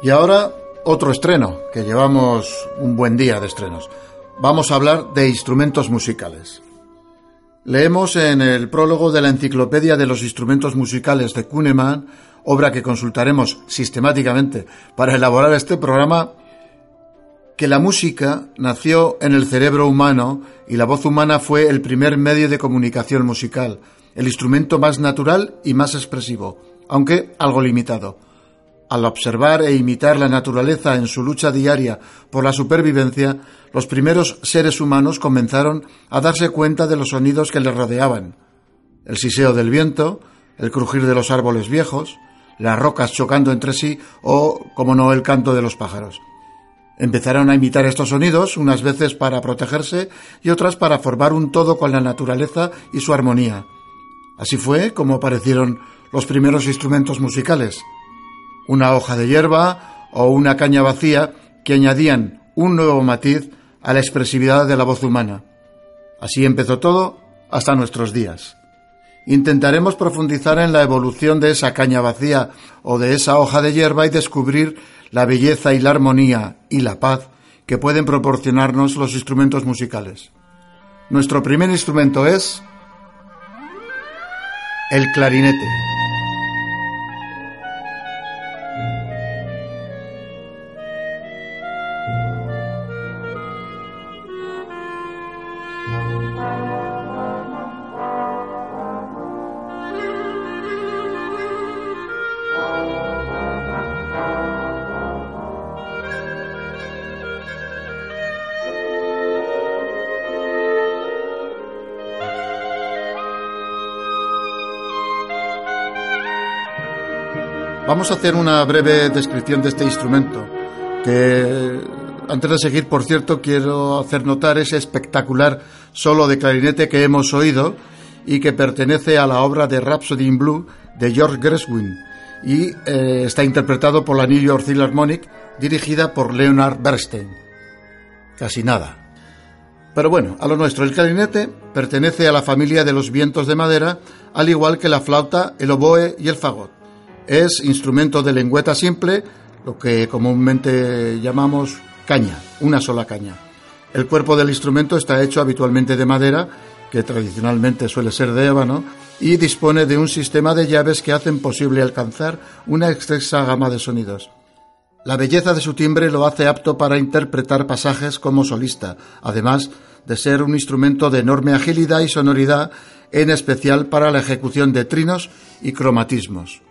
Y ahora otro estreno, que llevamos un buen día de estrenos. Vamos a hablar de instrumentos musicales. Leemos en el prólogo de la Enciclopedia de los Instrumentos Musicales de Kuhnemann, obra que consultaremos sistemáticamente para elaborar este programa, que la música nació en el cerebro humano y la voz humana fue el primer medio de comunicación musical, el instrumento más natural y más expresivo, aunque algo limitado. Al observar e imitar la naturaleza en su lucha diaria por la supervivencia, los primeros seres humanos comenzaron a darse cuenta de los sonidos que les rodeaban. El siseo del viento, el crujir de los árboles viejos, las rocas chocando entre sí o, como no, el canto de los pájaros. Empezaron a imitar estos sonidos, unas veces para protegerse y otras para formar un todo con la naturaleza y su armonía. Así fue como aparecieron los primeros instrumentos musicales una hoja de hierba o una caña vacía que añadían un nuevo matiz a la expresividad de la voz humana. Así empezó todo hasta nuestros días. Intentaremos profundizar en la evolución de esa caña vacía o de esa hoja de hierba y descubrir la belleza y la armonía y la paz que pueden proporcionarnos los instrumentos musicales. Nuestro primer instrumento es el clarinete. Vamos a hacer una breve descripción de este instrumento, que antes de seguir, por cierto, quiero hacer notar ese espectacular solo de clarinete que hemos oído y que pertenece a la obra de Rhapsody in Blue de George Gershwin y eh, está interpretado por la New York Philharmonic dirigida por Leonard Bernstein. Casi nada. Pero bueno, a lo nuestro, el clarinete pertenece a la familia de los vientos de madera, al igual que la flauta, el oboe y el fagot es instrumento de lengüeta simple, lo que comúnmente llamamos caña, una sola caña. El cuerpo del instrumento está hecho habitualmente de madera, que tradicionalmente suele ser de ébano, y dispone de un sistema de llaves que hacen posible alcanzar una extensa gama de sonidos. La belleza de su timbre lo hace apto para interpretar pasajes como solista, además de ser un instrumento de enorme agilidad y sonoridad, en especial para la ejecución de trinos y cromatismos.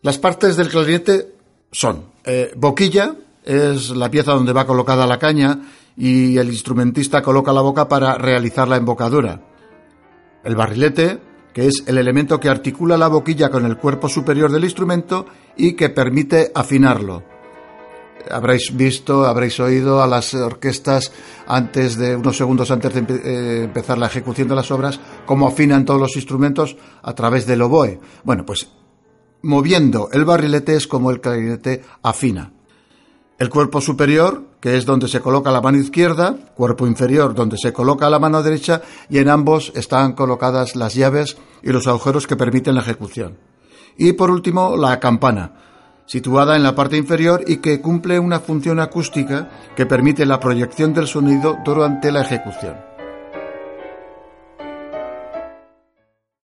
Las partes del clarinete son eh, boquilla, es la pieza donde va colocada la caña y el instrumentista coloca la boca para realizar la embocadura. El barrilete, que es el elemento que articula la boquilla con el cuerpo superior del instrumento y que permite afinarlo. Habréis visto, habréis oído a las orquestas antes de unos segundos antes de eh, empezar la ejecución de las obras cómo afinan todos los instrumentos a través del oboe. Bueno, pues moviendo el barrilete es como el clarinete afina. El cuerpo superior, que es donde se coloca la mano izquierda, cuerpo inferior, donde se coloca la mano derecha, y en ambos están colocadas las llaves y los agujeros que permiten la ejecución. Y por último, la campana, situada en la parte inferior y que cumple una función acústica que permite la proyección del sonido durante la ejecución.